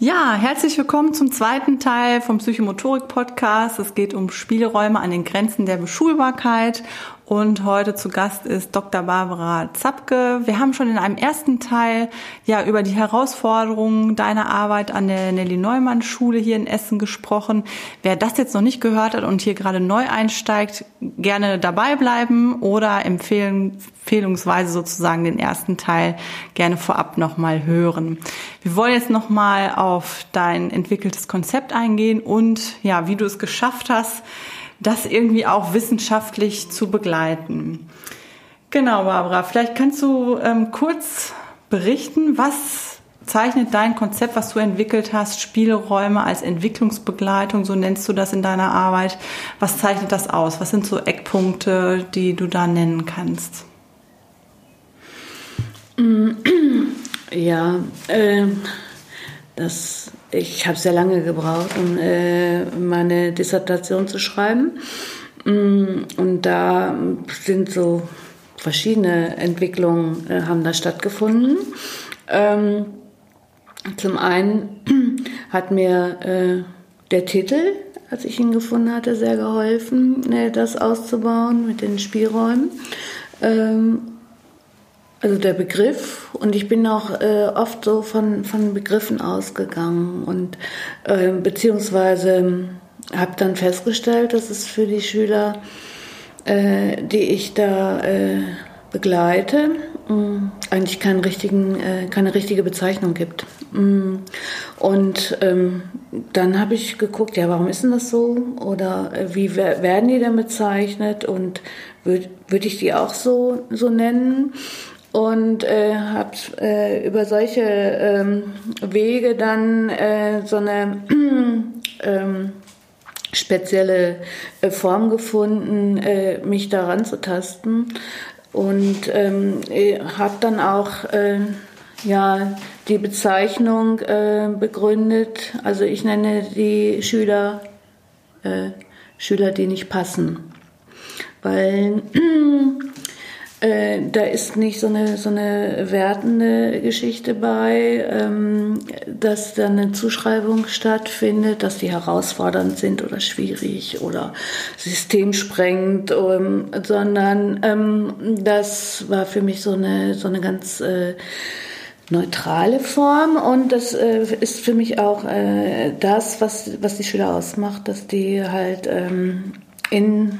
Ja, herzlich willkommen zum zweiten Teil vom Psychomotorik-Podcast. Es geht um Spielräume an den Grenzen der Beschulbarkeit. Und heute zu Gast ist Dr. Barbara Zapke. Wir haben schon in einem ersten Teil ja über die Herausforderungen deiner Arbeit an der Nelly Neumann Schule hier in Essen gesprochen. Wer das jetzt noch nicht gehört hat und hier gerade neu einsteigt, gerne dabei bleiben oder empfehlen, empfehlungsweise sozusagen den ersten Teil gerne vorab nochmal hören. Wir wollen jetzt nochmal auf dein entwickeltes Konzept eingehen und ja, wie du es geschafft hast, das irgendwie auch wissenschaftlich zu begleiten. Genau, Barbara, vielleicht kannst du ähm, kurz berichten, was zeichnet dein Konzept, was du entwickelt hast, Spielräume als Entwicklungsbegleitung, so nennst du das in deiner Arbeit. Was zeichnet das aus? Was sind so Eckpunkte, die du da nennen kannst? Ja, äh, das ich habe sehr lange gebraucht, um äh, meine Dissertation zu schreiben. Mm, und da sind so verschiedene Entwicklungen äh, haben da stattgefunden. Ähm, zum einen hat mir äh, der Titel, als ich ihn gefunden hatte, sehr geholfen, äh, das auszubauen mit den Spielräumen. Ähm, also der Begriff und ich bin auch äh, oft so von, von Begriffen ausgegangen und äh, beziehungsweise habe dann festgestellt, dass es für die Schüler, äh, die ich da äh, begleite, mh, mm, eigentlich keinen richtigen, äh, keine richtige Bezeichnung gibt. Mh. Mm. Und ähm, dann habe ich geguckt, ja, warum ist denn das so? Oder äh, wie werden die denn bezeichnet? Und würde würd ich die auch so, so nennen? Und äh, habe äh, über solche ähm, Wege dann äh, so eine ähm, spezielle äh, Form gefunden, äh, mich daran zu tasten und ähm, habe dann auch äh, ja die Bezeichnung äh, begründet. Also ich nenne die Schüler äh, Schüler, die nicht passen, weil äh, da ist nicht so eine, so eine wertende Geschichte bei, ähm, dass da eine Zuschreibung stattfindet, dass die herausfordernd sind oder schwierig oder systemsprengend, ähm, sondern ähm, das war für mich so eine, so eine ganz äh, neutrale Form und das äh, ist für mich auch äh, das, was, was die Schüler ausmacht, dass die halt ähm, in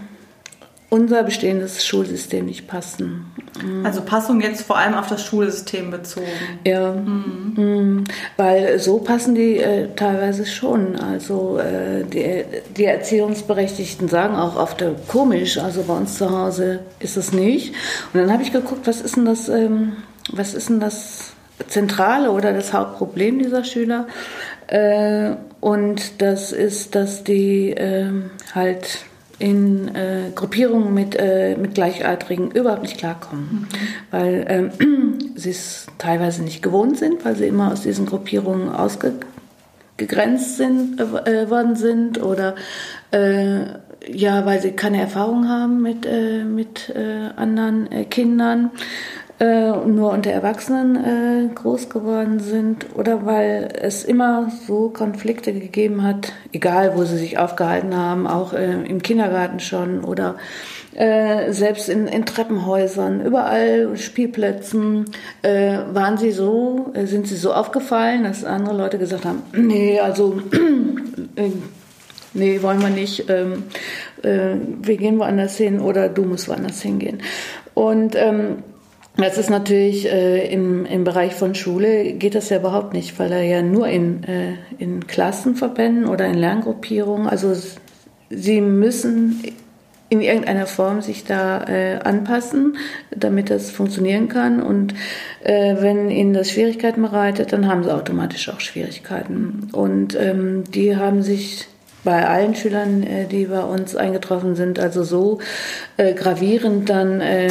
unser bestehendes Schulsystem nicht passen. Mhm. Also Passung jetzt vor allem auf das Schulsystem bezogen. Ja, mhm. Mhm. weil so passen die äh, teilweise schon. Also äh, die, die, Erziehungsberechtigten sagen auch oft äh, komisch, also bei uns zu Hause ist es nicht. Und dann habe ich geguckt, was ist denn das, ähm, was ist denn das Zentrale oder das Hauptproblem dieser Schüler? Äh, und das ist, dass die ähm, halt in äh, Gruppierungen mit, äh, mit Gleichaltrigen überhaupt nicht klarkommen, mhm. weil ähm, sie es teilweise nicht gewohnt sind, weil sie immer aus diesen Gruppierungen ausgegrenzt sind, äh, worden sind oder äh, ja, weil sie keine Erfahrung haben mit, äh, mit äh, anderen Kindern äh, nur unter Erwachsenen äh, groß geworden sind oder weil es immer so Konflikte gegeben hat, egal wo sie sich aufgehalten haben, auch äh, im Kindergarten schon oder äh, selbst in, in, Treppenhäusern, überall Spielplätzen, äh, waren sie so, äh, sind sie so aufgefallen, dass andere Leute gesagt haben, nee, also nee, wollen wir nicht, ähm, wir gehen woanders hin oder du musst woanders hingehen. Und ähm, das ist natürlich äh, im, im Bereich von Schule geht das ja überhaupt nicht, weil er ja nur in, äh, in Klassenverbänden oder in Lerngruppierungen, also sie müssen in irgendeiner Form sich da äh, anpassen, damit das funktionieren kann. Und äh, wenn ihnen das Schwierigkeiten bereitet, dann haben sie automatisch auch Schwierigkeiten. Und ähm, die haben sich bei allen Schülern, äh, die bei uns eingetroffen sind, also so äh, gravierend dann äh,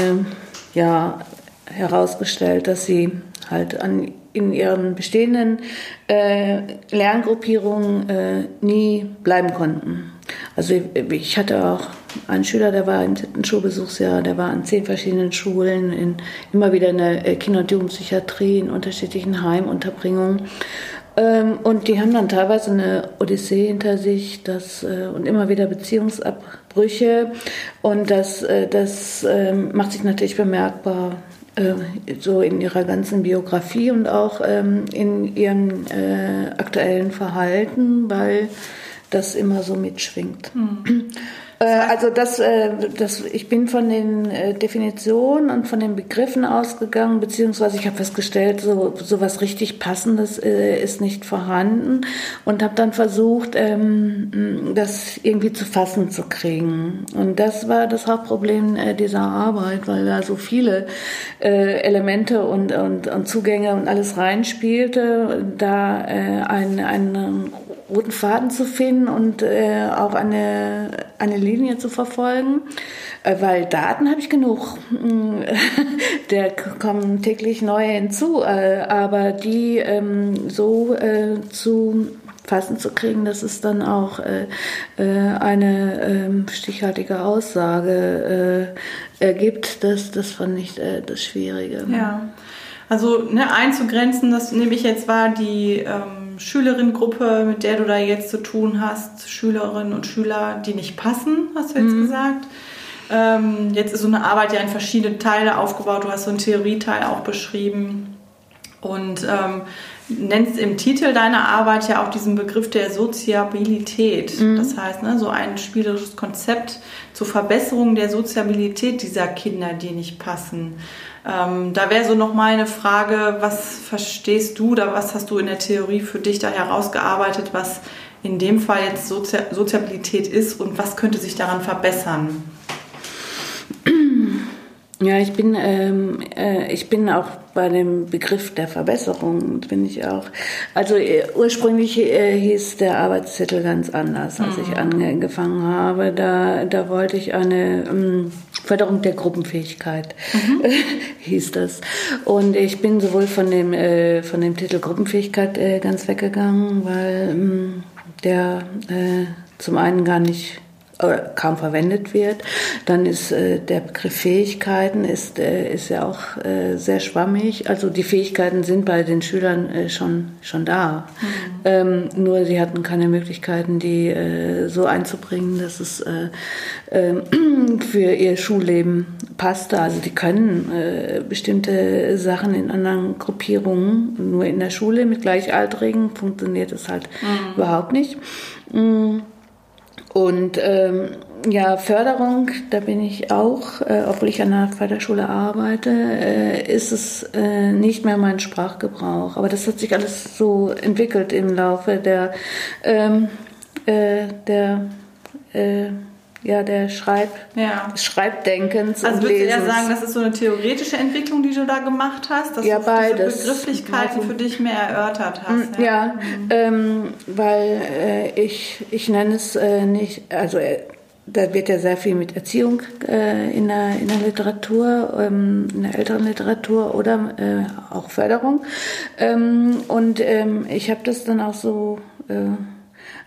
ja herausgestellt, dass sie halt an, in ihren bestehenden äh, Lerngruppierungen äh, nie bleiben konnten. Also ich, ich, hatte auch einen Schüler, der war im siebten Schulbesuchsjahr, der war an zehn verschiedenen Schulen, in, immer wieder in der Kinder- und Jugendpsychiatrie, in unterschiedlichen Heimunterbringungen. Ähm, und die haben dann teilweise eine Odyssee hinter sich das, äh, und immer wieder Beziehungsabbrüche. Und das, äh, das äh, macht sich natürlich bemerkbar äh, so in ihrer ganzen Biografie und auch ähm, in ihrem äh, aktuellen Verhalten, weil das immer so mitschwingt. Mhm. Äh, also das, äh, das, ich bin von den äh, Definitionen und von den Begriffen ausgegangen, beziehungsweise ich habe festgestellt, so, so was richtig Passendes ist nicht vorhanden und habe dann versucht, ähm, das irgendwie zu fassen zu kriegen. Und das war das Hauptproblem dieser Arbeit, weil da so viele Elemente und, und, und Zugänge und alles reinspielte, da ein, ein roten Faden zu finden und auch eine, eine Linie zu verfolgen, äh, weil Daten habe ich genug. Der kommen täglich neue hinzu, äh, aber die ähm, so äh, zu fassen zu kriegen, dass es dann auch eine ähm, stichhaltige Aussage ergibt, das, das fand ich das Schwierige. Ja, also ne, einzugrenzen, das nehme ich jetzt wahr, die ähm Schülerinnengruppe, mit der du da jetzt zu tun hast, Schülerinnen und Schüler, die nicht passen, hast du jetzt mhm. gesagt. Ähm, jetzt ist so eine Arbeit ja in verschiedene Teile aufgebaut. Du hast so einen Theorieteil auch beschrieben und ähm, nennst im Titel deiner Arbeit ja auch diesen Begriff der Soziabilität. Mhm. Das heißt, ne, so ein spielerisches Konzept zur Verbesserung der Soziabilität dieser Kinder, die nicht passen. Ähm, da wäre so noch mal eine Frage, was verstehst du oder was hast du in der Theorie für dich da herausgearbeitet, was in dem Fall jetzt Sozi Soziabilität ist und was könnte sich daran verbessern? Ja, ich bin, ähm, äh, ich bin auch bei dem Begriff der Verbesserung, bin ich auch. Also äh, ursprünglich äh, hieß der Arbeitszettel ganz anders, als mhm. ich angefangen habe. Da, da wollte ich eine ähm, Förderung der Gruppenfähigkeit, mhm. hieß das. Und ich bin sowohl von dem, äh, von dem Titel Gruppenfähigkeit äh, ganz weggegangen, weil ähm, der äh, zum einen gar nicht kaum verwendet wird. Dann ist äh, der Begriff Fähigkeiten ist, äh, ist ja auch äh, sehr schwammig. Also die Fähigkeiten sind bei den Schülern äh, schon, schon da. Mhm. Ähm, nur sie hatten keine Möglichkeiten, die äh, so einzubringen, dass es ähm, für ihr Schulleben passte. Also die können bestimmte Sachen in anderen Gruppierungen, nur in der Schule mit Gleichaltrigen funktioniert es halt mhm. überhaupt nicht. Mhm. Und ähm, ja, Förderung, da bin ich auch, äh, obwohl ich an der Förderschule arbeite, äh, ist es äh, nicht mehr mein Sprachgebrauch. Aber das hat sich alles so entwickelt im Laufe der, ähm, äh, der äh, ja, der Schreib, ja. Schreibdenkens also würdest du ja sagen, das ist so eine theoretische Entwicklung, die du da gemacht hast, dass ja, du beides. diese Begrifflichkeiten für dich mehr erörtert hast. Ja, ja mhm. ähm, weil äh, ich, ich nenne es äh, nicht, also äh, da wird ja sehr viel mit Erziehung äh, in, der, in der Literatur, ähm, in der älteren Literatur oder äh, auch Förderung. Ähm, und ähm, ich habe das dann auch so äh,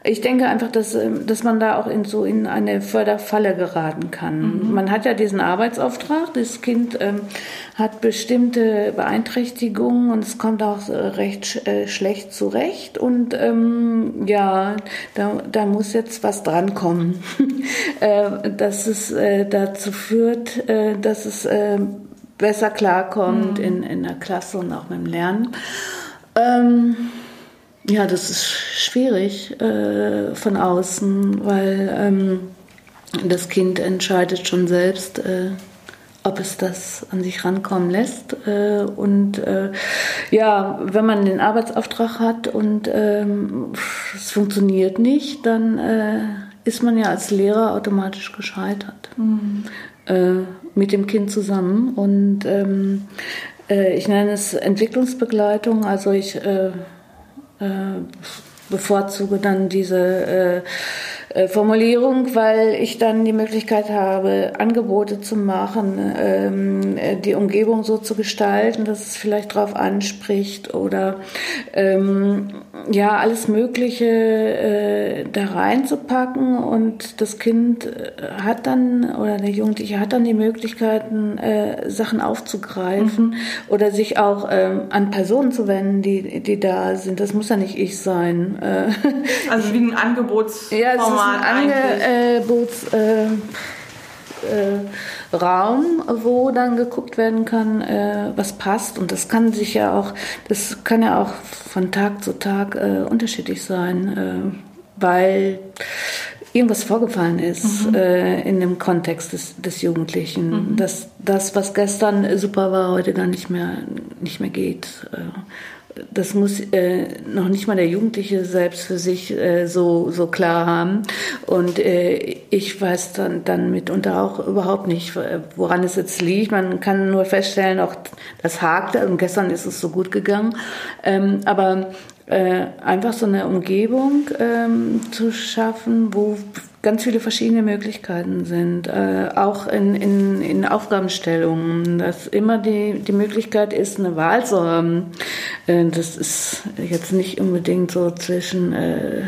ich denke einfach, dass, ähm, dass man da auch in so in eine Förderfalle geraten kann. Mhm. Man hat ja diesen Arbeitsauftrag, das Kind ähm, hat bestimmte Beeinträchtigungen und es kommt auch recht äh, schlecht zurecht und ähm, ja, da, da muss jetzt was drankommen, äh, dass es äh, dazu führt, äh, dass es äh, besser klarkommt mhm. in, in der Klasse und auch mit dem Lernen. Ähm, ja, das ist schwierig äh, von außen, weil ähm, das Kind entscheidet schon selbst, äh, ob es das an sich rankommen lässt. Äh, und äh, ja, wenn man den Arbeitsauftrag hat und ähm, es funktioniert nicht, dann äh, ist man ja als Lehrer automatisch gescheitert. Mhm. Äh, mit dem Kind zusammen. Und ähm, ich nenne es Entwicklungsbegleitung. Also ich äh, bevorzuge dann diese äh, Formulierung, weil ich dann die Möglichkeit habe, Angebote zu machen, ähm, die Umgebung so zu gestalten, dass es vielleicht darauf anspricht oder ähm, ja, alles Mögliche äh, da reinzupacken und das Kind äh, hat dann oder der Jugendliche hat dann die Möglichkeiten, äh, Sachen aufzugreifen mhm. oder sich auch ähm, an Personen zu wenden, die, die da sind. Das muss ja nicht ich sein. Äh, also wie ein Angebotsformat. Ja, es ist ein Angebots. Äh, äh, Raum, wo dann geguckt werden kann, äh, was passt. Und das kann sich ja auch, das kann ja auch von Tag zu Tag äh, unterschiedlich sein, äh, weil irgendwas vorgefallen ist mhm. äh, in dem Kontext des, des Jugendlichen. Mhm. Dass das, was gestern super war, heute gar nicht mehr, nicht mehr geht. Äh, das muss äh, noch nicht mal der Jugendliche selbst für sich äh, so, so klar haben. Und äh, ich weiß dann, dann mitunter auch überhaupt nicht, woran es jetzt liegt. Man kann nur feststellen, auch das hakte. Und gestern ist es so gut gegangen. Ähm, aber äh, einfach so eine Umgebung ähm, zu schaffen, wo ganz viele verschiedene Möglichkeiten sind, äh, auch in, in, in Aufgabenstellungen, dass immer die, die Möglichkeit ist, eine Wahl zu haben. Äh, das ist jetzt nicht unbedingt so zwischen äh,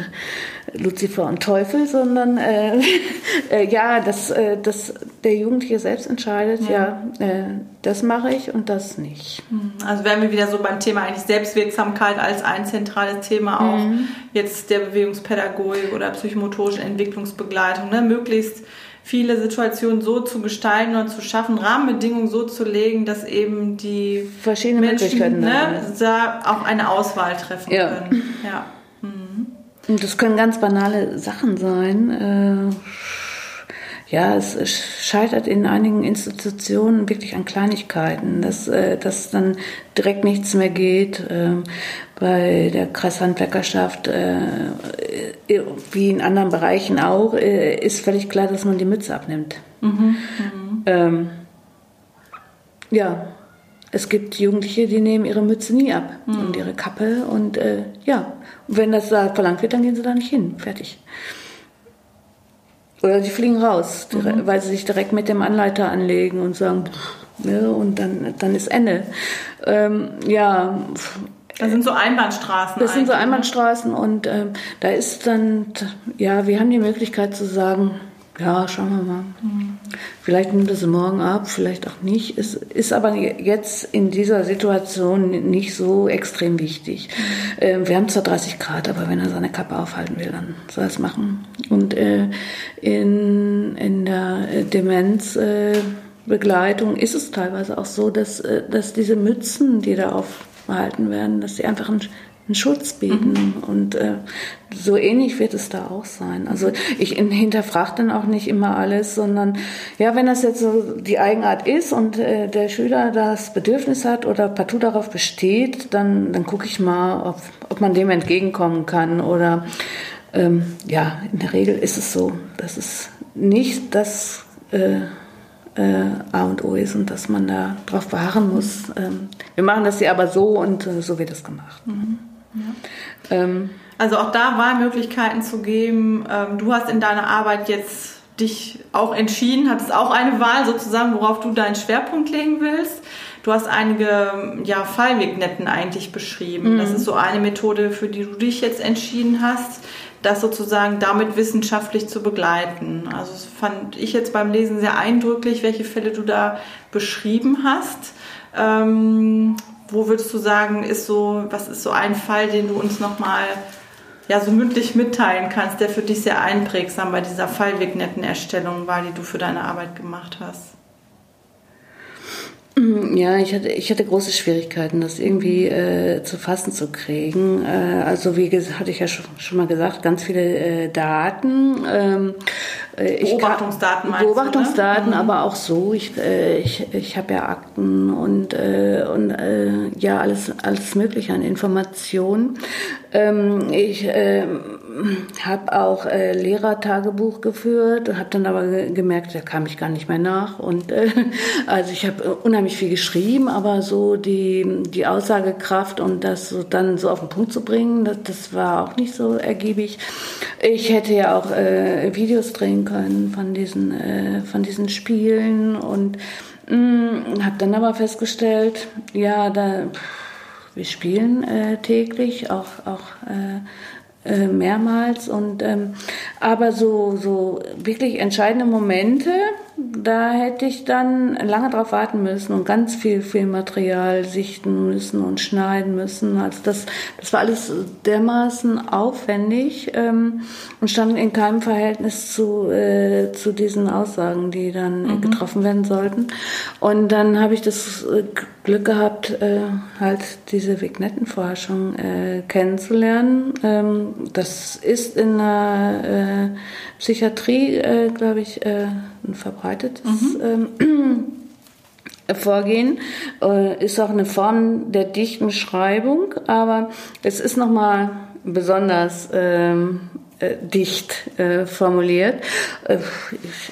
Luzifer und Teufel, sondern äh, äh, ja, dass, äh, dass der Jugendliche selbst entscheidet, ja, ja äh, das mache ich und das nicht. Mhm. Also wären wir wieder so beim Thema eigentlich Selbstwirksamkeit als ein zentrales Thema auch mhm. jetzt der Bewegungspädagogik oder psychomotorischen Entwicklungsbegleitung, ne? möglichst viele Situationen so zu gestalten und zu schaffen, Rahmenbedingungen so zu legen, dass eben die verschiedenen Menschen ne, da auch eine Auswahl treffen ja. können. Ja. Und das können ganz banale Sachen sein. Äh, ja, es scheitert in einigen Institutionen wirklich an Kleinigkeiten, dass, äh, dass dann direkt nichts mehr geht. Ähm, bei der Kreishandwerkerschaft, äh, wie in anderen Bereichen auch, ist völlig klar, dass man die Mütze abnimmt. Mhm, mhm. Ähm, ja, es gibt Jugendliche, die nehmen ihre Mütze nie ab mhm. und ihre Kappe und äh, ja, und wenn das da verlangt wird, dann gehen sie da nicht hin. Fertig. Oder sie fliegen raus, mhm. weil sie sich direkt mit dem Anleiter anlegen und sagen, ja, und dann, dann ist Ende. Ähm, ja. Das sind so Einbahnstraßen. Das sind so ne? Einbahnstraßen und ähm, da ist dann, ja, wir haben die Möglichkeit zu sagen, ja, schauen wir mal. Mhm. Vielleicht nimmt es morgen ab, vielleicht auch nicht. Es ist aber jetzt in dieser Situation nicht so extrem wichtig. Mhm. wir haben zwar 30 Grad, aber wenn er seine Kappe aufhalten will, dann soll er es machen. Und äh, in, in der Demenzbegleitung ist es teilweise auch so, dass, äh, dass diese Mützen, die da aufgehalten werden, dass sie einfach ein einen Schutz bieten. Mhm. Und äh, so ähnlich wird es da auch sein. Also ich hinterfrage dann auch nicht immer alles, sondern ja, wenn das jetzt so die Eigenart ist und äh, der Schüler das Bedürfnis hat oder partout darauf besteht, dann, dann gucke ich mal, ob, ob man dem entgegenkommen kann. Oder ähm, ja, in der Regel ist es so, dass es nicht das äh, äh, A und O ist und dass man da drauf beharren muss. Ähm, wir machen das hier aber so und äh, so wird es gemacht. Mhm. Ähm, also auch da Wahlmöglichkeiten zu geben. Ähm, du hast in deiner Arbeit jetzt dich auch entschieden, hattest auch eine Wahl sozusagen, worauf du deinen Schwerpunkt legen willst. Du hast einige ja, Fallwegnetten eigentlich beschrieben. Mhm. Das ist so eine Methode, für die du dich jetzt entschieden hast, das sozusagen damit wissenschaftlich zu begleiten. Also das fand ich jetzt beim Lesen sehr eindrücklich, welche Fälle du da beschrieben hast. Ähm, wo würdest du sagen, ist so, was ist so ein Fall, den du uns nochmal ja, so mündlich mitteilen kannst, der für dich sehr einprägsam bei dieser Fallwegnettenerstellung war, die du für deine Arbeit gemacht hast? Mm, ja, ich hatte, ich hatte große Schwierigkeiten, das irgendwie äh, zu fassen zu kriegen. Äh, also wie hatte ich ja schon, schon mal gesagt, ganz viele äh, Daten. Ähm, äh, Beobachtungsdaten meinst Beobachtungsdaten, du, ne? aber auch so. Ich, äh, ich, ich habe ja Akten und, äh, und äh, ja alles, alles Mögliche an Informationen. Ähm, ich äh, habe auch äh, Lehrertagebuch geführt, habe dann aber gemerkt, da kam ich gar nicht mehr nach. Und äh, also ich habe unheimlich viel geschrieben, aber so die, die Aussagekraft und das so dann so auf den Punkt zu bringen, das, das war auch nicht so ergiebig. Ich hätte ja auch äh, Videos drehen können von diesen, äh, von diesen Spielen und mm, habe dann aber festgestellt, ja, da wir spielen äh, täglich, auch, auch äh, äh, mehrmals. Und, ähm, aber so, so wirklich entscheidende Momente, da hätte ich dann lange drauf warten müssen und ganz viel Filmmaterial sichten müssen und schneiden müssen. Also das, das war alles dermaßen aufwendig ähm, und stand in keinem Verhältnis zu, äh, zu diesen Aussagen, die dann mhm. getroffen werden sollten. Und dann habe ich das äh, Glück gehabt, äh, halt diese Vignettenforschung äh, kennenzulernen. Ähm, das ist in der äh, Psychiatrie, äh, glaube ich, ein verbreitetes mhm. ähm, Vorgehen. Äh, ist auch eine Form der dichten Schreibung, aber es ist nochmal besonders ähm, äh, dicht äh, formuliert. Äh,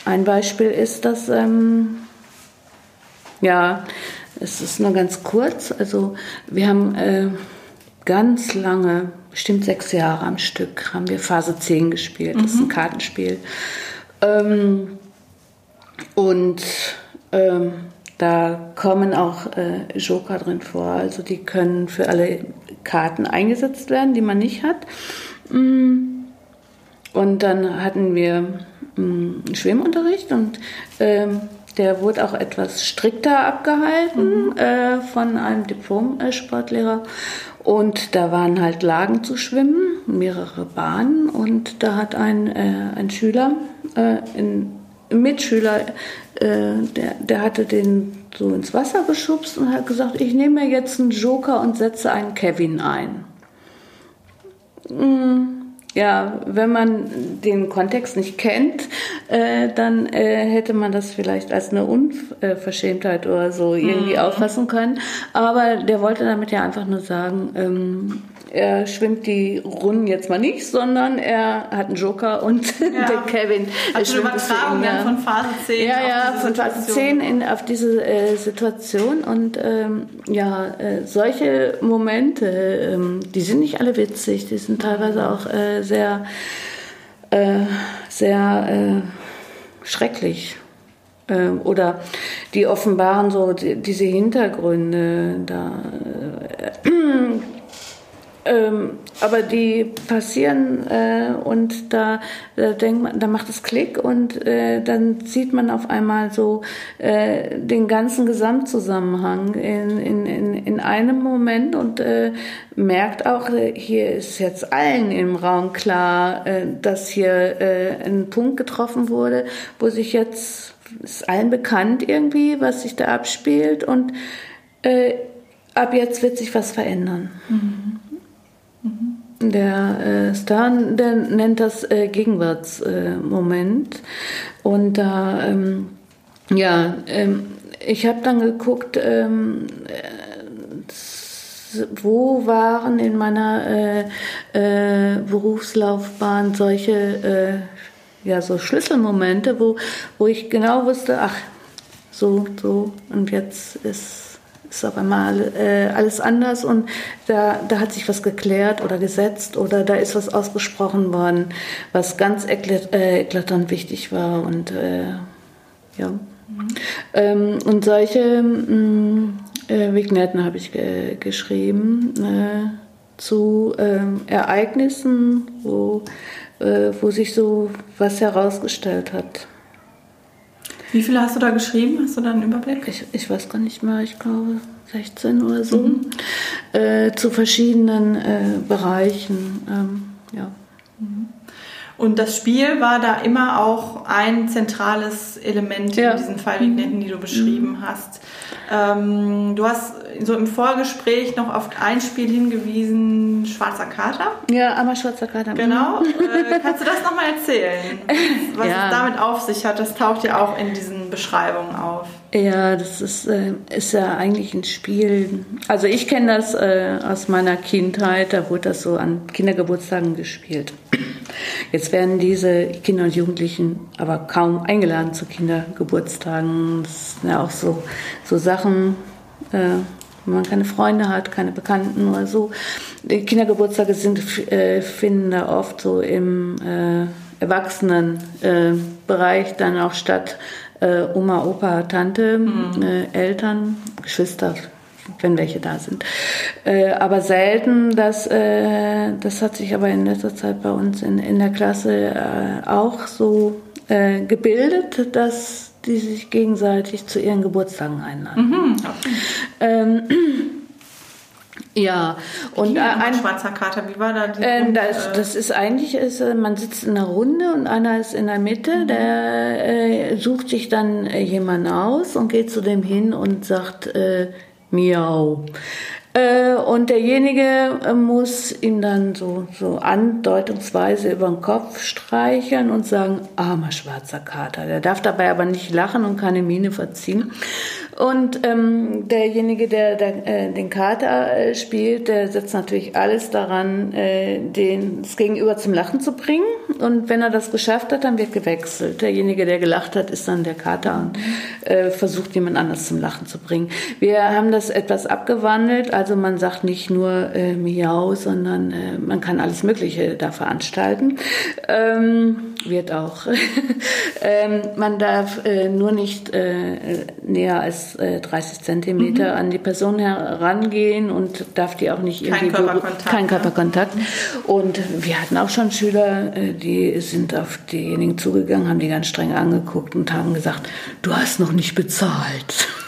ein Beispiel ist, dass, ähm, ja, es ist nur ganz kurz. Also wir haben äh, ganz lange, bestimmt sechs Jahre am Stück, haben wir Phase 10 gespielt. Das ist ein mhm. Kartenspiel. Ähm, und ähm, da kommen auch äh, Joker drin vor. Also die können für alle Karten eingesetzt werden, die man nicht hat. Mm. Und dann hatten wir mm, Schwimmunterricht und ähm, der wurde auch etwas strikter abgehalten mhm. äh, von einem Diplom-Sportlehrer. Und da waren halt Lagen zu schwimmen, mehrere Bahnen. Und da hat ein, äh, ein Schüler, äh, ein Mitschüler, äh, der, der hatte den so ins Wasser geschubst und hat gesagt, ich nehme jetzt einen Joker und setze einen Kevin ein. Mhm ja, wenn man den Kontext nicht kennt, äh, dann äh, hätte man das vielleicht als eine Unverschämtheit oder so irgendwie mhm. auffassen können. Aber der wollte damit ja einfach nur sagen, ähm, er schwimmt die Runden jetzt mal nicht, sondern er hat einen Joker und ja. der Kevin. Also eine Übertragung dann von Phase 10 Ja, ja, von Phase 10 in, auf diese äh, Situation. Und ähm, ja, äh, solche Momente, ähm, die sind nicht alle witzig, die sind teilweise auch äh, sehr, äh, sehr äh, schrecklich ähm, oder die offenbaren so die, diese Hintergründe da äh, ähm, aber die passieren äh, und da, da denkt man, da macht es Klick und äh, dann sieht man auf einmal so äh, den ganzen Gesamtzusammenhang in, in, in, in einem Moment und äh, merkt auch, äh, hier ist jetzt allen im Raum klar, äh, dass hier ein Punkt getroffen wurde, wo sich jetzt ist allen bekannt irgendwie, was sich da abspielt und ab jetzt wird sich was verändern. Mhm. Der äh, Stern der nennt das äh, Gegenwartsmoment. Äh, und da, ähm, ja, ähm, ich habe dann geguckt, ähm, äh, wo waren in meiner äh, äh, Berufslaufbahn solche, äh, ja, so Schlüsselmomente, wo, wo ich genau wusste, ach, so, so, und jetzt ist ist auf einmal äh, alles anders und da, da hat sich was geklärt oder gesetzt oder da ist was ausgesprochen worden, was ganz eklat, äh, eklatant wichtig war und äh, ja. Mhm. Ähm, und solche mh, mm, äh, Vignetten habe ich ge geschrieben äh, zu ähm, Ereignissen, wo, äh, wo sich so was herausgestellt hat. Wie viele hast du da geschrieben? Hast du da einen Überblick? Ich, ich weiß gar nicht mehr, ich glaube 16 oder so. Mhm. Äh, zu verschiedenen äh, Bereichen. Ähm, ja. Mhm. Und das Spiel war da immer auch ein zentrales Element ja. in diesen Fallvignetten, die du beschrieben mhm. hast. Ähm, du hast so im Vorgespräch noch auf ein Spiel hingewiesen, Schwarzer Kater. Ja, aber Schwarzer Kater. Genau. äh, kannst du das nochmal erzählen? Was ja. es damit auf sich hat? Das taucht ja auch in diesen Beschreibungen auf. Ja, das ist, äh, ist ja eigentlich ein Spiel. Also ich kenne das äh, aus meiner Kindheit, da wurde das so an Kindergeburtstagen gespielt. Jetzt werden diese Kinder und Jugendlichen aber kaum eingeladen zu Kindergeburtstagen. Das sind ja auch so, so Sachen, äh, wenn man keine Freunde hat, keine Bekannten oder so. Kindergeburtstage sind, äh, finden da oft so im äh, Erwachsenenbereich dann auch statt. Äh, Oma, Opa, Tante, mhm. äh, Eltern, Geschwister, wenn welche da sind. Äh, aber selten, das, äh, das hat sich aber in letzter Zeit bei uns in, in der Klasse äh, auch so äh, gebildet, dass die sich gegenseitig zu ihren Geburtstagen einladen. Mhm, ähm, ja, und äh, ein schwarzer Kater, wie war da die äh, das, das ist eigentlich, ist, äh, man sitzt in einer Runde und einer ist in der Mitte, mhm. der äh, sucht sich dann äh, jemanden aus und geht zu dem hin und sagt äh, Miau. Und derjenige muss ihm dann so, so andeutungsweise über den Kopf streicheln und sagen, armer schwarzer Kater. Der darf dabei aber nicht lachen und keine Miene verziehen. Und ähm, derjenige, der, der äh, den Kater äh, spielt, der setzt natürlich alles daran, äh, den, das Gegenüber zum Lachen zu bringen. Und wenn er das geschafft hat, dann wird gewechselt. Derjenige, der gelacht hat, ist dann der Kater und äh, versucht, jemand anders zum Lachen zu bringen. Wir haben das etwas abgewandelt. Also man sagt nicht nur äh, Miau, sondern äh, man kann alles Mögliche da veranstalten. Ähm, wird auch. ähm, man darf äh, nur nicht äh, näher als äh, 30 Zentimeter mhm. an die Person herangehen und darf die auch nicht irgendwie kein Körperkontakt. Kein Körperkontakt. Und wir hatten auch schon Schüler, äh, die sind auf diejenigen zugegangen, haben die ganz streng angeguckt und haben gesagt, du hast noch nicht bezahlt.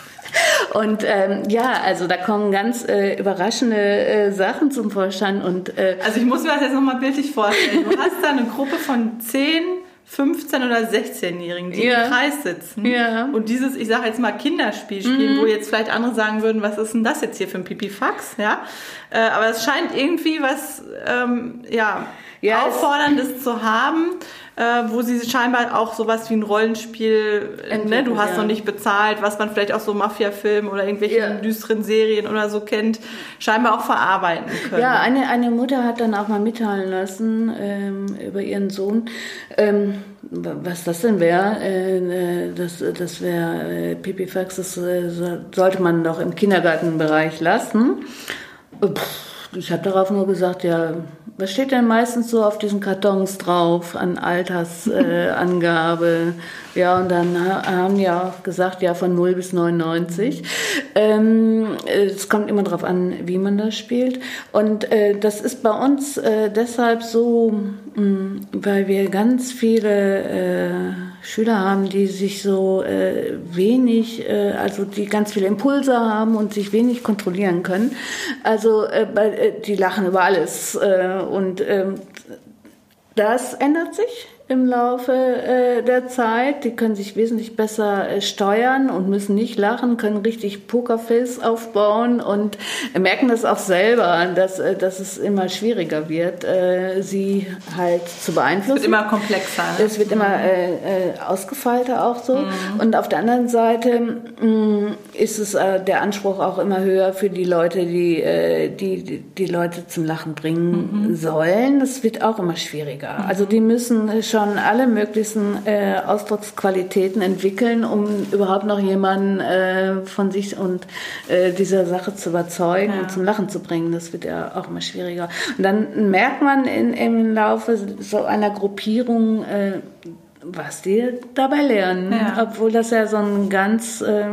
Und ähm, ja, also da kommen ganz äh, überraschende äh, Sachen zum Vorschein. Und, äh, also ich muss mir das jetzt nochmal bildlich vorstellen. Du hast da eine Gruppe von zehn 15- oder 16-Jährigen, die ja. im Kreis sitzen ja. und dieses, ich sage jetzt mal Kinderspiel spielen, mhm. wo jetzt vielleicht andere sagen würden, was ist denn das jetzt hier für ein Pipifax, ja? Äh, aber es scheint irgendwie was, ähm, ja, ja, Aufforderndes zu haben, äh, wo sie scheinbar auch sowas wie ein Rollenspiel, ne, du hast ja. noch nicht bezahlt, was man vielleicht auch so Mafia-Filmen oder irgendwelchen ja. düsteren Serien oder so kennt, scheinbar auch verarbeiten können. Ja, eine, eine Mutter hat dann auch mal mitteilen lassen ähm, über ihren Sohn, ähm, was das denn wäre. Äh, das das wäre äh, Pipifax, das äh, sollte man doch im Kindergartenbereich lassen. Ich habe darauf nur gesagt, ja, was steht denn meistens so auf diesen Kartons drauf an Altersangabe? Ja, und dann haben die auch gesagt, ja, von 0 bis 99. Ähm, es kommt immer darauf an, wie man das spielt. Und äh, das ist bei uns äh, deshalb so, mh, mm, weil wir ganz viele äh, Schüler haben, die sich so äh, wenig, äh, also die ganz viele Impulse haben und sich wenig kontrollieren können. Also äh, äh die lachen über alles äh, und ähm, das ändert sich im Laufe äh, der Zeit. Die können sich wesentlich besser äh, steuern und müssen nicht lachen, können richtig Pokerface aufbauen und merken das auch selber, dass, äh, dass es immer schwieriger wird, äh, sie halt zu beeinflussen. Es wird immer komplexer. Ne? Es wird immer mhm. äh, äh, ausgefeilter auch so. Mhm. Und auf der anderen Seite mh, mm, ist es der Anspruch auch immer höher für die Leute, die die, die Leute zum Lachen bringen mhm. sollen. Das wird auch immer schwieriger. Also die müssen schon schon alle möglichen äh, Ausdrucksqualitäten entwickeln, um überhaupt noch jemanden äh, von sich und äh, dieser Sache zu überzeugen ja. und zum Lachen zu bringen. Das wird ja auch immer schwieriger. Und dann merkt man in, im Laufe so einer Gruppierung, äh, was die dabei lernen, ja. obwohl das ja so ein ganz äh,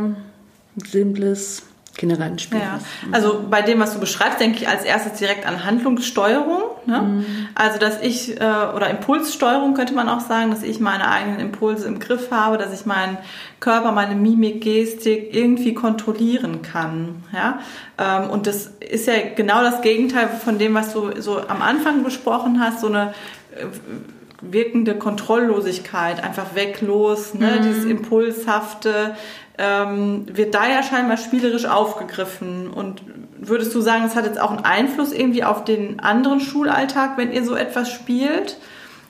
simples Kindergartenspiel. Ja. Also bei dem, was du beschreibst, denke ich als erstes direkt an Handlungssteuerung. Ne? Mhm. Also dass ich, äh, oder Impulssteuerung könnte man auch sagen, dass ich meine eigenen Impulse im Griff habe, dass ich meinen Körper, meine Mimik, Gestik irgendwie kontrollieren kann. Ja? Ähm, und das ist ja genau das Gegenteil von dem, was du so am Anfang besprochen hast, so eine äh, wirkende Kontrolllosigkeit, einfach weg, los, ne? Mhm. dieses Impulshafte, ähm, wird da ja scheinbar spielerisch aufgegriffen. Und würdest du sagen, es hat jetzt auch einen Einfluss irgendwie auf den anderen Schulalltag, wenn ihr so etwas spielt?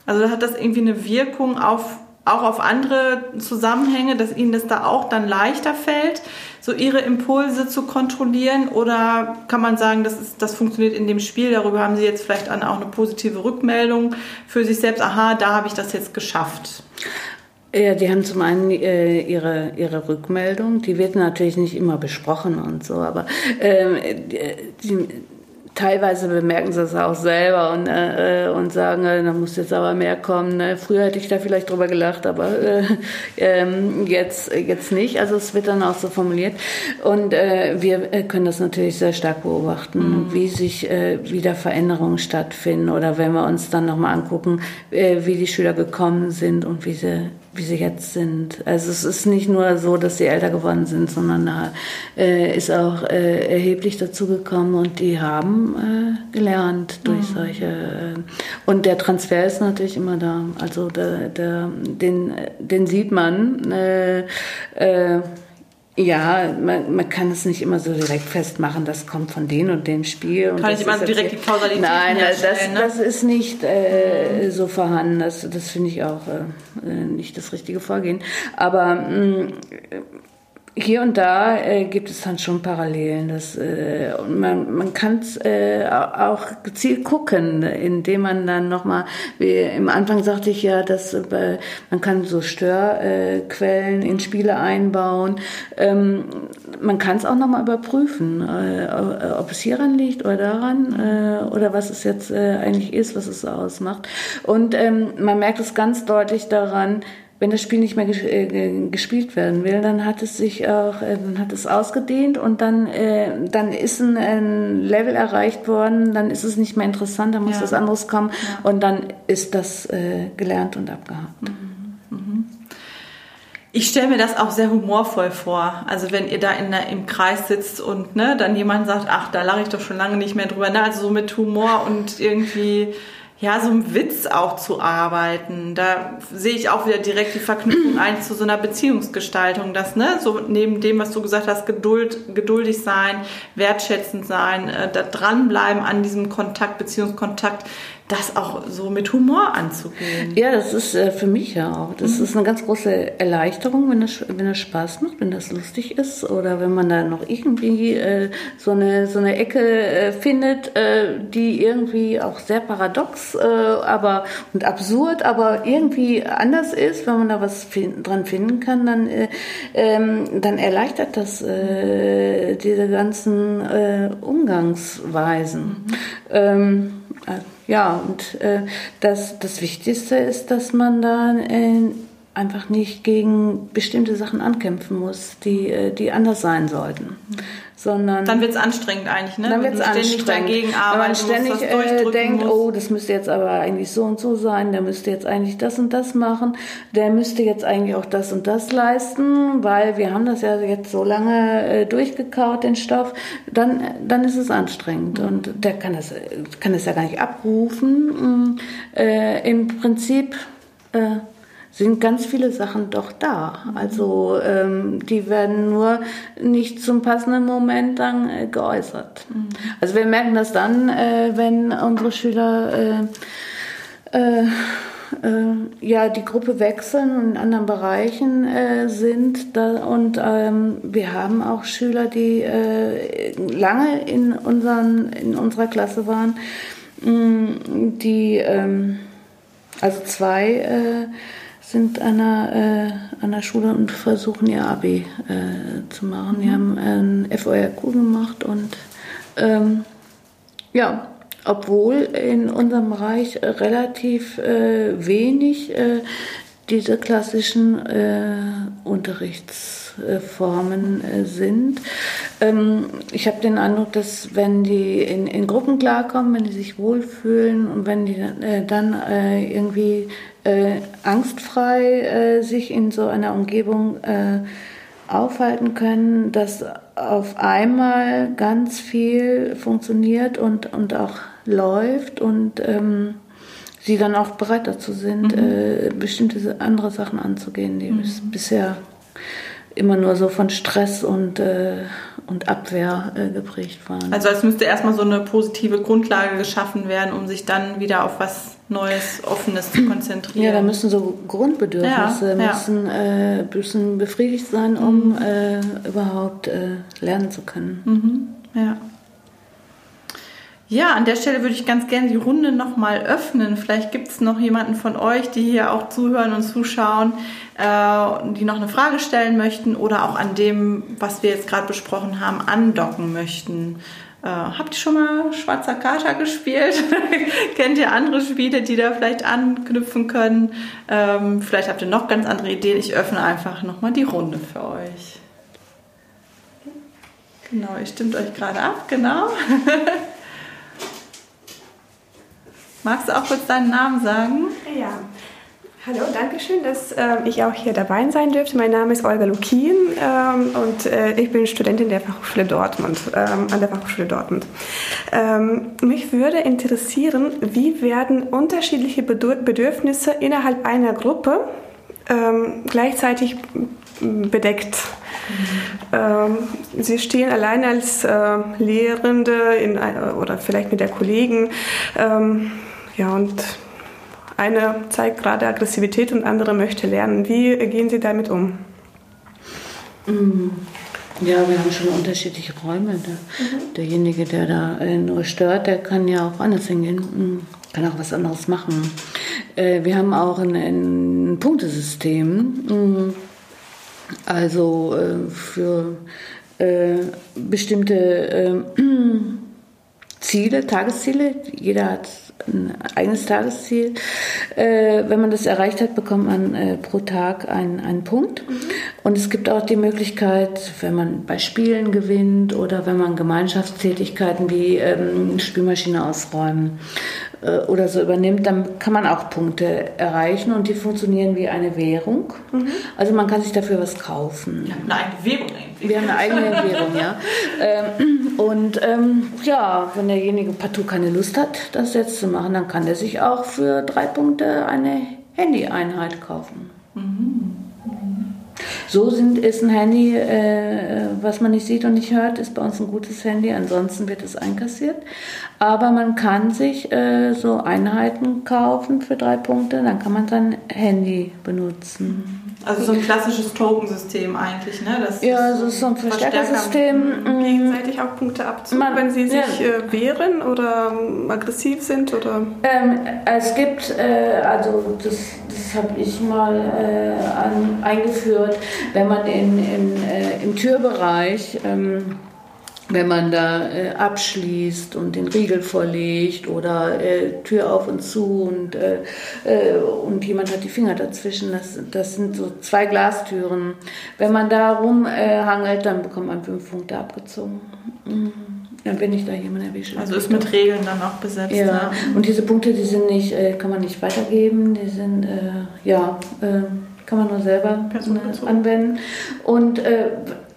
Also hat das irgendwie eine Wirkung auf, auch auf andere Zusammenhänge, dass ihnen das da auch dann leichter fällt, so ihre Impulse zu kontrollieren? Oder kann man sagen, das, ist, das funktioniert in dem Spiel, darüber haben sie jetzt vielleicht auch eine positive Rückmeldung für sich selbst, aha, da habe ich das jetzt geschafft? Ja, die haben zum einen äh, ihre, ihre Rückmeldung, die wird natürlich nicht immer besprochen und so, aber ähm, die, teilweise bemerken sie es auch selber und, äh, und sagen, äh, da muss jetzt aber mehr kommen. Ne? Früher hätte ich da vielleicht drüber gelacht, aber äh, ähm, jetzt, jetzt nicht. Also es wird dann auch so formuliert. Und äh, wir äh, können das natürlich sehr stark beobachten, mhm. wie sich äh, wieder Veränderungen stattfinden oder wenn wir uns dann nochmal angucken, äh, wie die Schüler gekommen sind und wie sie wie sie jetzt sind. Also es ist nicht nur so, dass sie älter geworden sind, sondern da äh, ist auch äh, erheblich dazu gekommen und die haben äh, gelernt durch mhm. solche. Äh, und der Transfer ist natürlich immer da. Also der, der, den, den sieht man. Ja, man, man kann es nicht immer so direkt festmachen, das kommt von dem und dem Spiel. Und kann ich immer direkt die Kausalität Nein, das, ne? das ist nicht äh, mhm. so vorhanden. Das, das finde ich auch äh, nicht das richtige Vorgehen. Aber mh, mm, hier und da äh, gibt es dann schon Parallelen. Das, äh, man man kann es äh, auch gezielt gucken, indem man dann nochmal, wie im Anfang sagte ich ja, dass äh, man kann so Störquellen in Spiele einbauen. Ähm, man kann es auch nochmal überprüfen, äh, ob es hieran liegt oder daran äh, oder was es jetzt äh, eigentlich ist, was es ausmacht. Und ähm, man merkt es ganz deutlich daran, wenn das Spiel nicht mehr äh, gespielt werden will, dann hat es sich auch, äh, dann hat es ausgedehnt und dann, äh, dann ist ein, ein Level erreicht worden, dann ist es nicht mehr interessant, dann muss ja. was anderes kommen ja. und dann ist das gelernt und abgehakt. Mhm. Mhm. Ich stelle mir das auch sehr humorvoll vor. Also wenn ihr da in der, im Kreis sitzt und ne, dann jemand sagt, ach, da lache ich doch schon lange nicht mehr drüber. Ne? Also so mit Humor und irgendwie ja, so einem Witz auch zu arbeiten. Da sehe ich auch wieder direkt die Verknüpfung ein zu so einer Beziehungsgestaltung, dass, ne, so neben dem, was du gesagt hast, Geduld, geduldig sein, wertschätzend sein, äh, da dranbleiben an diesem Kontakt, Beziehungskontakt, das auch so mit Humor anzugehen. Ja, das ist äh, für mich ja auch. Das mhm. ist eine ganz große Erleichterung, wenn das, wenn das Spaß macht, wenn das lustig ist oder wenn man da noch irgendwie äh, so, eine, so eine Ecke äh, findet, äh, die irgendwie auch sehr paradox äh, aber, und absurd, aber irgendwie anders ist. Wenn man da was find, dran finden kann, dann, äh, ähm, dann erleichtert das diese ganzen Umgangsweisen. Mhm. Ähm, ja, und äh, das, das Wichtigste ist, dass man da äh, einfach nicht gegen bestimmte Sachen ankämpfen muss, die, äh, die anders sein sollten. Sondern dann wird es anstrengend eigentlich, ne? Dann wird es anstrengend. Dagegen arbeiten, Wenn man ständig äh, denkt, muss. oh, das müsste jetzt aber eigentlich so und so sein, der müsste jetzt eigentlich das und das machen, der müsste jetzt eigentlich auch das und das leisten, weil wir haben das ja jetzt so lange äh, durchgekaut, den Stoff, dann, dann ist es anstrengend. Mhm. Und der kann das, kann das ja gar nicht abrufen. Äh, Im Prinzip äh, sind ganz viele Sachen doch da. Also ähm, die werden nur nicht zum passenden Moment dann äh, geäußert. Mhm. Also wir merken das dann, äh, wenn unsere Schüler äh, äh, äh, ja die Gruppe wechseln und in anderen Bereichen äh, sind da, und ähm, wir haben auch Schüler, die äh, lange in unseren in unserer Klasse waren, mm, die ähm, also zwei äh, sind an der, äh, an der Schule und versuchen ihr Abi äh, zu machen. Die mhm. haben ein FORQ gemacht und ähm, ja, obwohl in unserem Bereich relativ äh, wenig äh, diese klassischen äh, Unterrichtsformen äh, sind. Ähm, ich habe den Eindruck, dass wenn die in, in, Gruppen klarkommen, wenn die sich wohlfühlen und wenn die äh, dann äh, irgendwie äh, angstfrei äh, sich in so einer Umgebung aufhalten können, dass auf einmal ganz viel funktioniert und, und auch läuft und ähm, sie dann auch bereit dazu sind, mhm. äh, bestimmte andere Sachen anzugehen, die mhm. bisher immer nur so von Stress und, äh, und Abwehr äh, geprägt waren. Also es müsste erstmal so eine positive Grundlage geschaffen werden, um sich dann wieder auf was Neues, Offenes zu konzentrieren. Ja, da müssen so Grundbedürfnisse Ja, ja. müssen, äh, müssen befriedigt sein, um äh, überhaupt äh, lernen zu können. Ja. Ja, an der Stelle würde ich ganz gerne die Runde nochmal öffnen. Vielleicht gibt es noch jemanden von euch, die hier auch zuhören und zuschauen, äh, die noch eine Frage stellen möchten oder auch an dem, was wir jetzt gerade besprochen haben, andocken möchten. Äh, habt ihr schon mal Schwarzer Kater gespielt? Kennt ihr andere Spiele, die da vielleicht anknüpfen können? Ähm, vielleicht habt ihr noch ganz andere Ideen. Ich öffne einfach nochmal die Runde für euch. Genau, ihr stimmt euch gerade ab, genau. Magst du auch kurz deinen Namen sagen? Ja. Hallo, danke schön, dass äh, ich auch hier dabei sein dürfte. Mein Name ist Olga Lukin ähm, und äh, ich bin Studentin der Fachhochschule Dortmund, ähm, an der Fachhochschule Dortmund. Ähm, mich würde interessieren, wie werden unterschiedliche Bedürfnisse innerhalb einer Gruppe ähm, gleichzeitig bedeckt? Ähm, Sie stehen allein als äh, Lehrende in, oder vielleicht mit der Kollegen. Ja, und eine zeigt gerade Aggressivität und andere möchte lernen. Wie gehen Sie damit um? Ja, wir haben schon unterschiedliche Räume. Der, Derjenige, der da nur stört, der kann ja auch anders hingehen, mm, kann auch was anderes machen. Äh, wir haben auch ein, ein Punktesystem, mm, also äh, für äh, bestimmte Ziele, Tagesziele. Jeder hat ein eigenes Tagesziel. Äh, wenn man das erreicht hat, bekommt man äh, pro Tag einen, einen Punkt. Und es gibt auch die Möglichkeit, wenn man bei Spielen gewinnt oder wenn man Gemeinschaftstätigkeiten wie ähm, Spülmaschine ausräumen äh, oder so übernimmt, dann kann man auch Punkte erreichen und die funktionieren wie eine Währung. Also man kann sich dafür was kaufen. Eine eigene Währung irgendwie. Wir haben eine eigene Währung, ja. Ähm, und ähm, ja, wenn derjenige partout keine Lust hat, das jetzt zu machen, dann kann er sich auch für drei Punkte eine Handy-Einheit kaufen. So sind, ist ein Handy, äh, was man nicht sieht und nicht hört, ist bei uns ein gutes Handy. Ansonsten wird es einkassiert. Aber man kann sich äh, so Einheiten kaufen für drei Punkte. Dann kann man sein Handy benutzen. Also so ein klassisches Tokensystem eigentlich, ne? Das Ja, so ist so ein Verstärkersystem. Mhm. Gegenseitig auch Punkte abzug, wenn Sie sich ja. äh, wehren oder ähm, aggressiv sind? Oder? Ähm, es gibt, äh, also das, das habe ich mal äh, an, eingeführt, wenn man in, in, äh, im Türbereich, ähm, wenn man da äh, abschließt und den Riegel vorlegt oder äh, Tür auf und zu und, äh, äh, und jemand hat die Finger dazwischen, das, das sind so zwei Glastüren. Wenn man da rumhangelt, dann bekommt man fünf Punkte abgezogen. Mhm. Ja, wenn ich da jemanden erwische. Also ist mit Regeln dann auch besetzt. Ja, Ne? und diese Punkte, die sind nicht, äh, kann man nicht weitergeben, die sind, äh, ja, kann man nur selber anwenden. Und äh,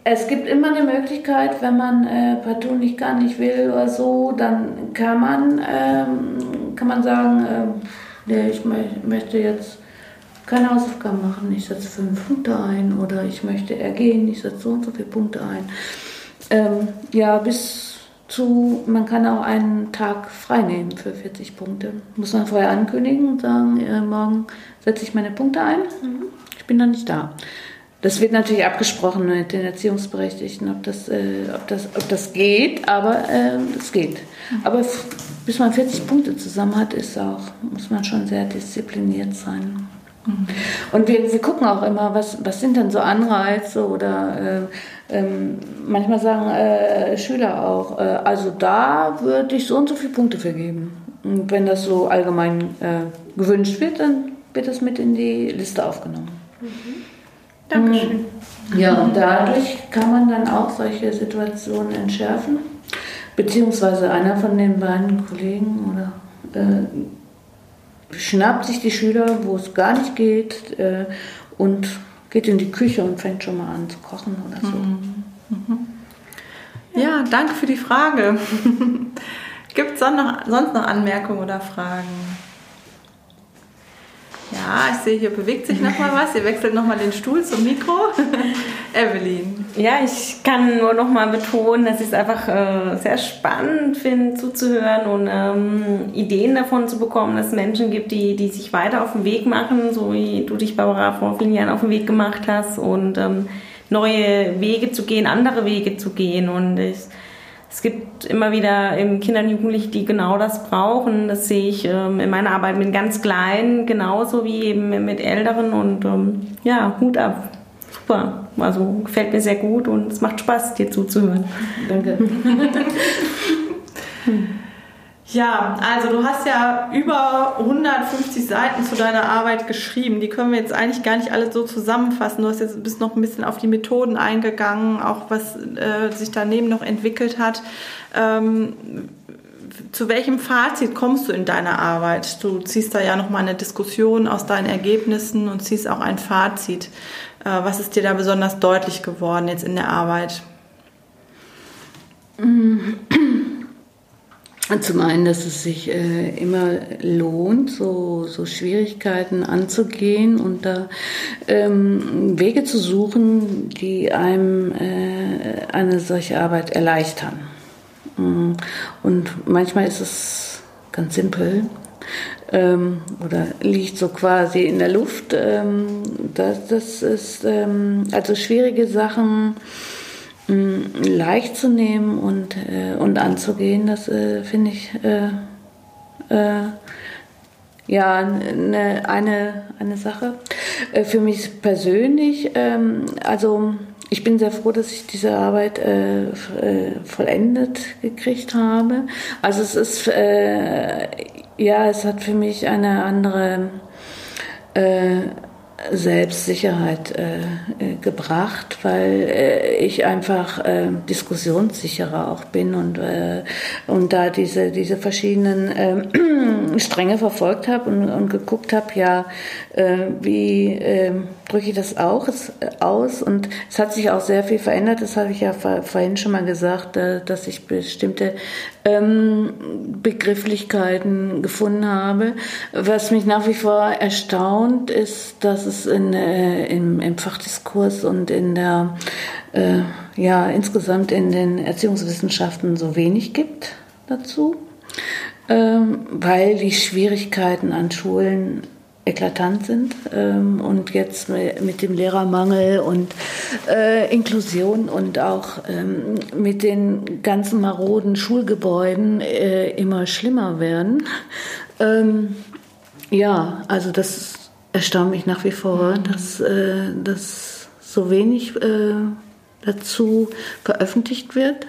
es gibt immer eine Möglichkeit, wenn man äh, partout nicht gar nicht will oder so, dann kann man, ähm, kann man sagen, äh, nee, ich mö möchte jetzt keine Hausaufgaben machen, ich setze fünf Punkte ein oder ich möchte ergehen, ich setze so und so viele Punkte ein. Ähm, ja, bis zu, man kann auch einen Tag frei nehmen für 40 Punkte. Muss man vorher ankündigen und sagen, äh, morgen setze ich meine Punkte ein. Ich bin dann nicht da. Das wird natürlich abgesprochen mit den Erziehungsberechtigten, ob das, äh, ob das, ob das geht, aber äh, es geht. Aber bis man 40 Punkte zusammen hat, ist auch, muss man schon sehr diszipliniert sein. Und wir, wir gucken auch immer, was, was sind denn so Anreize oder äh, ähm, manchmal sagen äh, Schüler auch, äh, also da würde ich so und so viele Punkte vergeben. Und wenn das so allgemein äh, gewünscht wird, dann wird das mit in die Liste aufgenommen. Dankeschön. Ja, und dadurch kann man dann auch solche Situationen entschärfen. Beziehungsweise einer von den beiden Kollegen oder äh, schnappt sich die Schüler, wo es gar nicht geht, äh, und geht in die Küche und fängt schon mal an zu kochen oder so. Ja, danke für die Frage. Gibt es sonst noch Anmerkungen oder Fragen? Ja, ich sehe, hier bewegt sich nochmal was. Ihr wechselt nochmal den Stuhl zum Mikro. Evelyn. Ja, ich kann nur nochmal betonen, dass ich es einfach äh, sehr spannend finde, zuzuhören und ähm, Ideen davon zu bekommen, dass es Menschen gibt, die, die sich weiter auf den Weg machen, so wie du dich, Barbara, vor vielen Jahren auf den Weg gemacht hast und ähm, neue Wege zu gehen, andere Wege zu gehen. Und ich, es gibt immer wieder Kinder und Jugendliche, die genau das brauchen. Das sehe ich ähm, in meiner Arbeit mit ganz Kleinen genauso wie eben mit Älteren. Und ähm, ja, Hut ab. Super. Also gefällt mir sehr gut und es macht Spaß, dir zuzuhören. Danke. Ja, also du hast ja über 150 Seiten zu deiner Arbeit geschrieben. Die können wir jetzt eigentlich gar nicht alle so zusammenfassen. Du hast jetzt bist noch ein bisschen auf die Methoden eingegangen, auch was äh, sich daneben noch entwickelt hat. Ähm, zu welchem Fazit kommst du in deiner Arbeit? Du ziehst da ja noch mal eine Diskussion aus deinen Ergebnissen und ziehst auch ein Fazit. Äh, was ist dir da besonders deutlich geworden jetzt in der Arbeit? Zum einen, dass es sich äh, immer lohnt, so, so Schwierigkeiten anzugehen und da ähm, Wege zu suchen, die einem äh, eine solche Arbeit erleichtern. Mm. Und manchmal ist es ganz simpel ähm, oder liegt so quasi in der Luft. Ähm, das, das ist ähm, also schwierige Sachen leicht zu nehmen und, äh, und anzugehen, das äh, finde ich äh, äh ja eine, eine, eine Sache. Äh, für mich persönlich, ähm, also ich bin sehr froh, dass ich diese Arbeit vollendet gekriegt habe. Also es ist, ja, es hat für mich eine andere Selbstsicherheit äh, äh, gebracht, weil äh, ich einfach äh, diskussionssicherer auch bin und, äh, und da diese, diese verschiedenen äh, Stränge verfolgt habe und, und geguckt habe, ja, wie drücke ich das auch aus? Und es hat sich auch sehr viel verändert, das habe ich ja vorhin schon mal gesagt, dass ich bestimmte ähm, Begrifflichkeiten gefunden habe. Was mich nach wie vor erstaunt, ist, dass es in, äh, im, im, Fachdiskurs und in der, äh, ja, insgesamt in den Erziehungswissenschaften so wenig gibt dazu, ähm, weil die Schwierigkeiten an Schulen eklatant sind ähm, und jetzt mit dem Lehrermangel und äh, Inklusion und auch ähm, mit den ganzen maroden Schulgebäuden äh, immer schlimmer werden. Ähm, ja, also das erstaunt mich nach wie vor, mhm. dass, äh, dass so wenig äh, dazu veröffentlicht wird.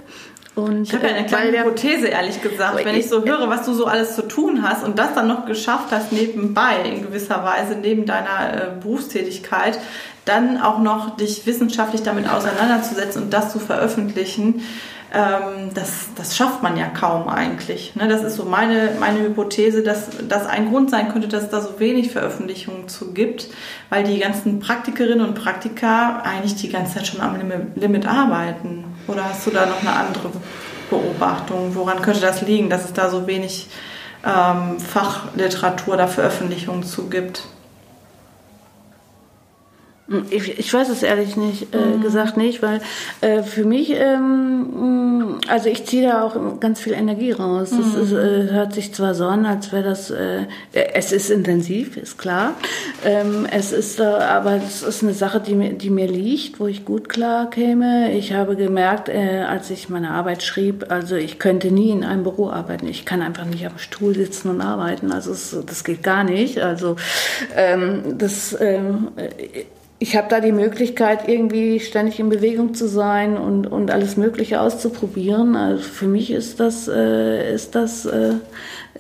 Und, ich habe ja eine äh, kleine Hypothese, ehrlich gesagt, wenn ich so höre, was du so alles zu tun hast und das dann noch geschafft hast nebenbei, in gewisser Weise, neben deiner äh, Berufstätigkeit, dann auch noch dich wissenschaftlich damit auseinanderzusetzen und das zu veröffentlichen, ähm, das, das schafft man ja kaum eigentlich. Ne? Das ist so meine, meine Hypothese, dass das ein Grund sein könnte, dass es da so wenig Veröffentlichungen zu gibt, weil die ganzen Praktikerinnen und Praktiker eigentlich die ganze Zeit schon am Limit arbeiten. Oder hast du da noch eine andere Beobachtung? Woran könnte das liegen, dass es da so wenig ähm, Fachliteratur oder Veröffentlichungen zu gibt? Ich, ich weiß es ehrlich nicht, äh, mhm. gesagt nicht, weil äh, für mich, ähm, also ich ziehe da auch ganz viel Energie raus. Mhm. Das ist, äh, hört sich zwar so an, als wäre das, äh, es ist intensiv, ist klar. Ähm, es ist, äh, aber es ist eine Sache, die mir, die mir liegt, wo ich gut klar käme. Ich habe gemerkt, äh, als ich meine Arbeit schrieb, also ich könnte nie in einem Büro arbeiten. Ich kann einfach nicht am Stuhl sitzen und arbeiten. Also es, das geht gar nicht. Also ähm, das ähm, ich habe da die Möglichkeit, irgendwie ständig in Bewegung zu sein und, und alles Mögliche auszuprobieren. Also für mich ist das, äh, ist das äh,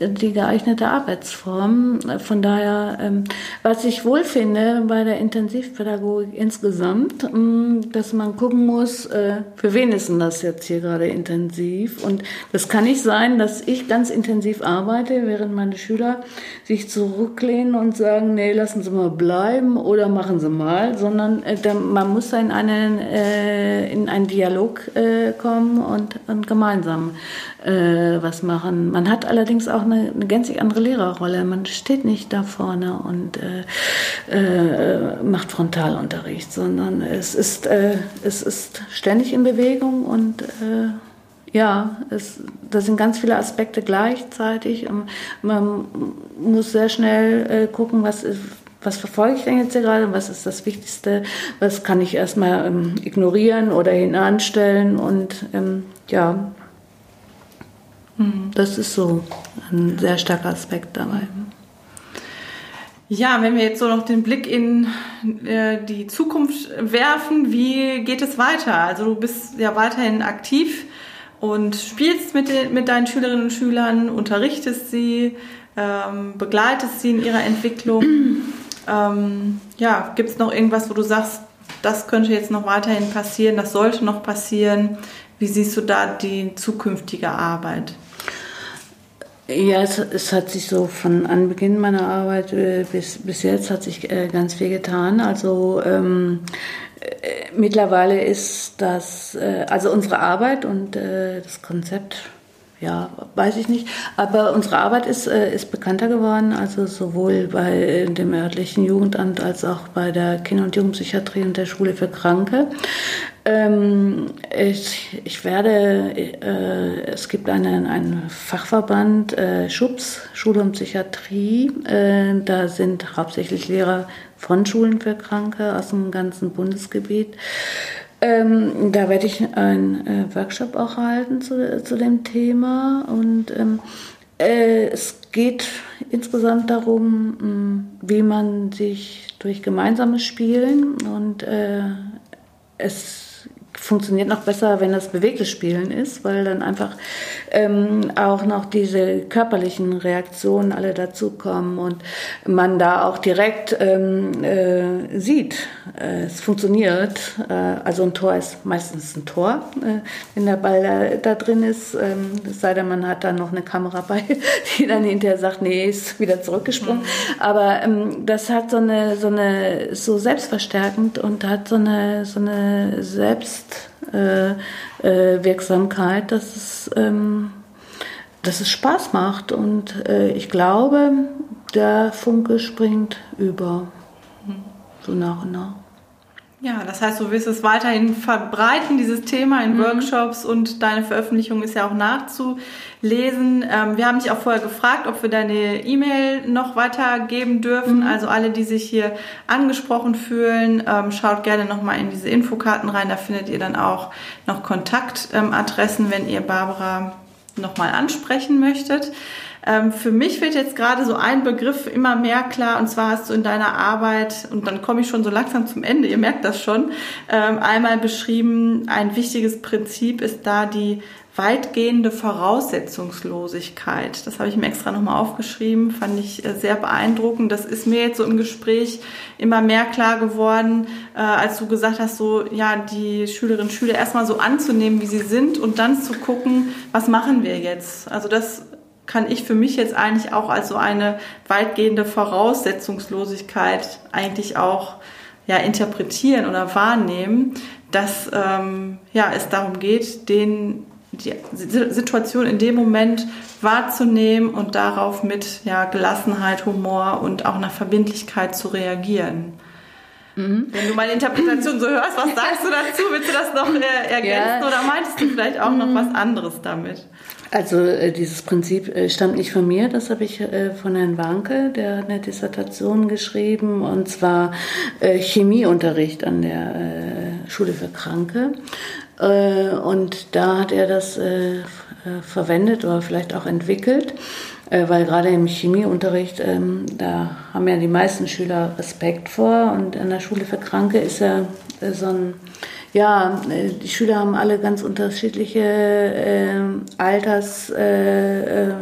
die geeignete Arbeitsform. Von daher, ähm, was ich wohl finde bei der Intensivpädagogik insgesamt, ähm, dass man gucken muss, äh, für wen ist denn das jetzt hier gerade intensiv? Und das kann nicht sein, dass ich ganz intensiv arbeite, während meine Schüler sich zurücklehnen und sagen, nee, lassen Sie mal bleiben oder machen Sie mal. sondern äh, da, man muss in einen, äh, in einen Dialog kommen und, und gemeinsam äh, was machen. Man hat allerdings auch eine, eine gänzlich andere Lehrerrolle. Man steht nicht da vorne und äh, äh, macht Frontalunterricht, sondern es ist, äh, es ist ständig in Bewegung und äh, ja, es, da sind ganz viele Aspekte gleichzeitig. Man muss sehr schnell gucken, was ist, was verfolge ich denn jetzt hier gerade, was ist das Wichtigste, was kann ich erstmal ähm, ignorieren oder hinanstellen und ähm, ja, das ist so ein sehr starker Aspekt dabei. Ja, wenn wir jetzt so noch den Blick in äh, die Zukunft werfen, wie geht es weiter? Also du bist ja weiterhin aktiv und spielst mit, den, mit deinen Schülerinnen und Schülern, unterrichtest sie, ähm, begleitest sie in ihrer Entwicklung. ähm, ja, gibt es noch irgendwas, wo du sagst, das könnte jetzt noch weiterhin passieren, das sollte noch passieren? Wie siehst du da die zukünftige Arbeit? Ja, es, es, hat sich so von Anbeginn meiner Arbeit äh, bis, bis jetzt hat sich äh, ganz viel getan. Also ähm, äh, mittlerweile ist das, äh, also unsere Arbeit und das Konzept ja, weiß ich nicht. Aber unsere Arbeit ist, ist bekannter geworden, also sowohl bei dem örtlichen Jugendamt als auch bei der Kinder- und Jugendpsychiatrie und der Schule für Kranke. Ähm, ich, ich werde, äh, es gibt einen, einen Fachverband, äh, Schubs, Schule und Psychiatrie. Äh, da sind hauptsächlich Lehrer von Schulen für Kranke aus dem ganzen Bundesgebiet. Ähm, da werde ich einen äh, Workshop auch halten zu, zu dem Thema und ähm, äh, es geht insgesamt darum, wie man sich durch gemeinsames Spielen und äh, es funktioniert noch besser, wenn das bewegtes Spielen ist, weil dann einfach ähm, auch noch diese körperlichen Reaktionen alle dazukommen und man da auch direkt ähm, äh, sieht, äh, es funktioniert. Äh, also ein Tor ist meistens ein Tor, äh, wenn der Ball da, da drin ist. Ähm, es sei denn, man hat da noch eine Kamera bei, die dann hinterher sagt, nee, ist wieder zurückgesprungen. Mhm. Aber ähm, das hat so eine, so eine, so selbstverstärkend und hat so eine, so eine Selbst äh, äh, Wirksamkeit, dass es, ähm, dass es Spaß macht. Und äh, ich glaube, der Funke springt über, so nach und nach. Ja, das heißt, du wirst es weiterhin verbreiten, dieses Thema in mhm. Workshops und deine Veröffentlichung ist ja auch nachzulesen. Ähm, wir haben dich auch vorher gefragt, ob wir deine E-Mail noch weitergeben dürfen. Mhm. Also alle, die sich hier angesprochen fühlen, ähm, schaut gerne nochmal in diese Infokarten rein. Da findet ihr dann auch noch Kontaktadressen, wenn ihr Barbara nochmal ansprechen möchtet. Ähm, für mich wird jetzt gerade so ein Begriff immer mehr klar, und zwar hast du in deiner Arbeit, und dann komme ich schon so langsam zum Ende, ihr merkt das schon, ähm, einmal beschrieben, ein wichtiges Prinzip ist da die weitgehende Voraussetzungslosigkeit. Das habe ich mir extra nochmal aufgeschrieben, fand ich äh, sehr beeindruckend. Das ist mir jetzt so im Gespräch immer mehr klar geworden, äh, als du gesagt hast, so ja, die Schülerinnen und Schüler erstmal so anzunehmen, wie sie sind und dann zu gucken, was machen wir jetzt. Also das kann ich für mich jetzt eigentlich auch als so eine weitgehende Voraussetzungslosigkeit eigentlich auch ja, interpretieren oder wahrnehmen, dass ähm, ja, es darum geht, den, die Situation in dem Moment wahrzunehmen und darauf mit ja, Gelassenheit, Humor und auch einer Verbindlichkeit zu reagieren. Mhm. Wenn du meine Interpretation so hörst, was sagst du dazu? Willst du das noch äh, ergänzen ja. oder meintest du vielleicht auch noch was anderes damit? Also äh, dieses Prinzip äh, stammt nicht von mir, das habe ich äh, von Herrn Wanke, der hat eine Dissertation geschrieben und zwar Chemieunterricht an der Schule für Kranke. Und da hat er das verwendet oder vielleicht auch entwickelt, weil gerade im Chemieunterricht, ähm, da haben ja die meisten Schüler Respekt vor. Und an der Schule für Kranke ist ja so ein ja, äh, die Schüler haben alle ganz unterschiedliche äh, Alters, äh, äh,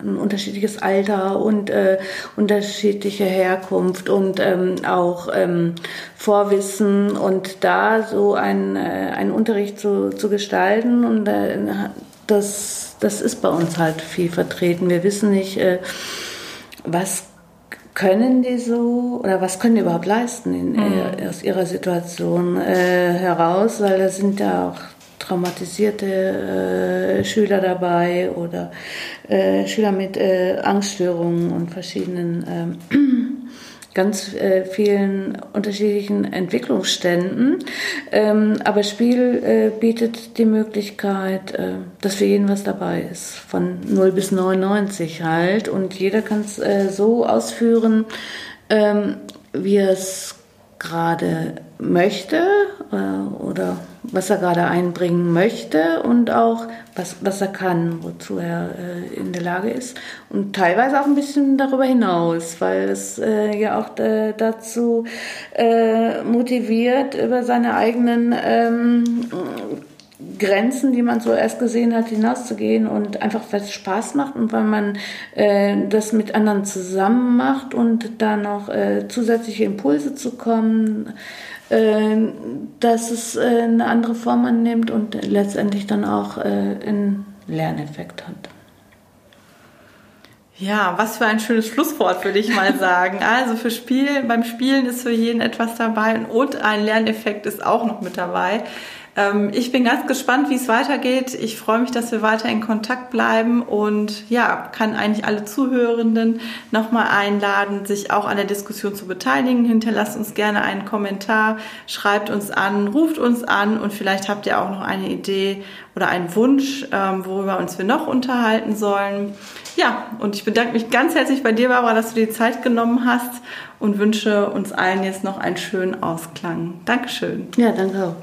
ein unterschiedliches Alter und äh, unterschiedliche Herkunft und ähm, auch ähm, Vorwissen und da so ein, äh, einen Unterricht zu, zu gestalten und äh, das, das ist bei uns halt viel vertreten. Wir wissen nicht, äh, was können die so oder was können die überhaupt leisten in, mhm. aus ihrer Situation äh, heraus, weil da sind ja auch traumatisierte äh, Schüler dabei oder äh, Schüler mit äh, Angststörungen und verschiedenen ähm, ganz äh, vielen unterschiedlichen Entwicklungsständen. Ähm, aber Spiel äh, bietet die Möglichkeit, äh, dass für jeden was dabei ist, von 0 bis 99 halt. Und jeder kann es äh, so ausführen, ähm, wie er es gerade möchte äh, oder was er gerade einbringen möchte und auch was, was er kann, wozu er äh, in der Lage ist. Und teilweise auch ein bisschen darüber hinaus, weil es äh, ja auch äh, dazu äh, motiviert, über seine eigenen ähm, Grenzen, die man so erst gesehen hat, hinauszugehen und einfach, weil es Spaß macht und weil man äh, das mit anderen zusammen macht und da noch äh, zusätzliche Impulse zu kommen, dass es äh, eine andere Form annimmt und letztendlich dann auch äh, einen Lerneffekt hat. Ja, was für ein schönes Schlusswort würde ich mal sagen. Also für Spiel, beim Spielen ist für jeden etwas dabei und ein Lerneffekt ist auch noch mit dabei. Ähm, ich bin ganz gespannt, wie es weitergeht. Ich freue mich, dass wir weiter in Kontakt bleiben und ja, kann eigentlich alle Zuhörenden nochmal einladen, sich auch an der Diskussion zu beteiligen. Hinterlasst uns gerne einen Kommentar, schreibt uns an, ruft uns an und vielleicht habt ihr auch noch eine Idee oder einen Wunsch, ähm, worüber uns wir noch unterhalten sollen. Ja, und ich bedanke mich ganz herzlich bei dir, Barbara, dass du dir die Zeit genommen hast und wünsche uns allen jetzt noch einen schönen Ausklang. Dankeschön. Ja, danke auch.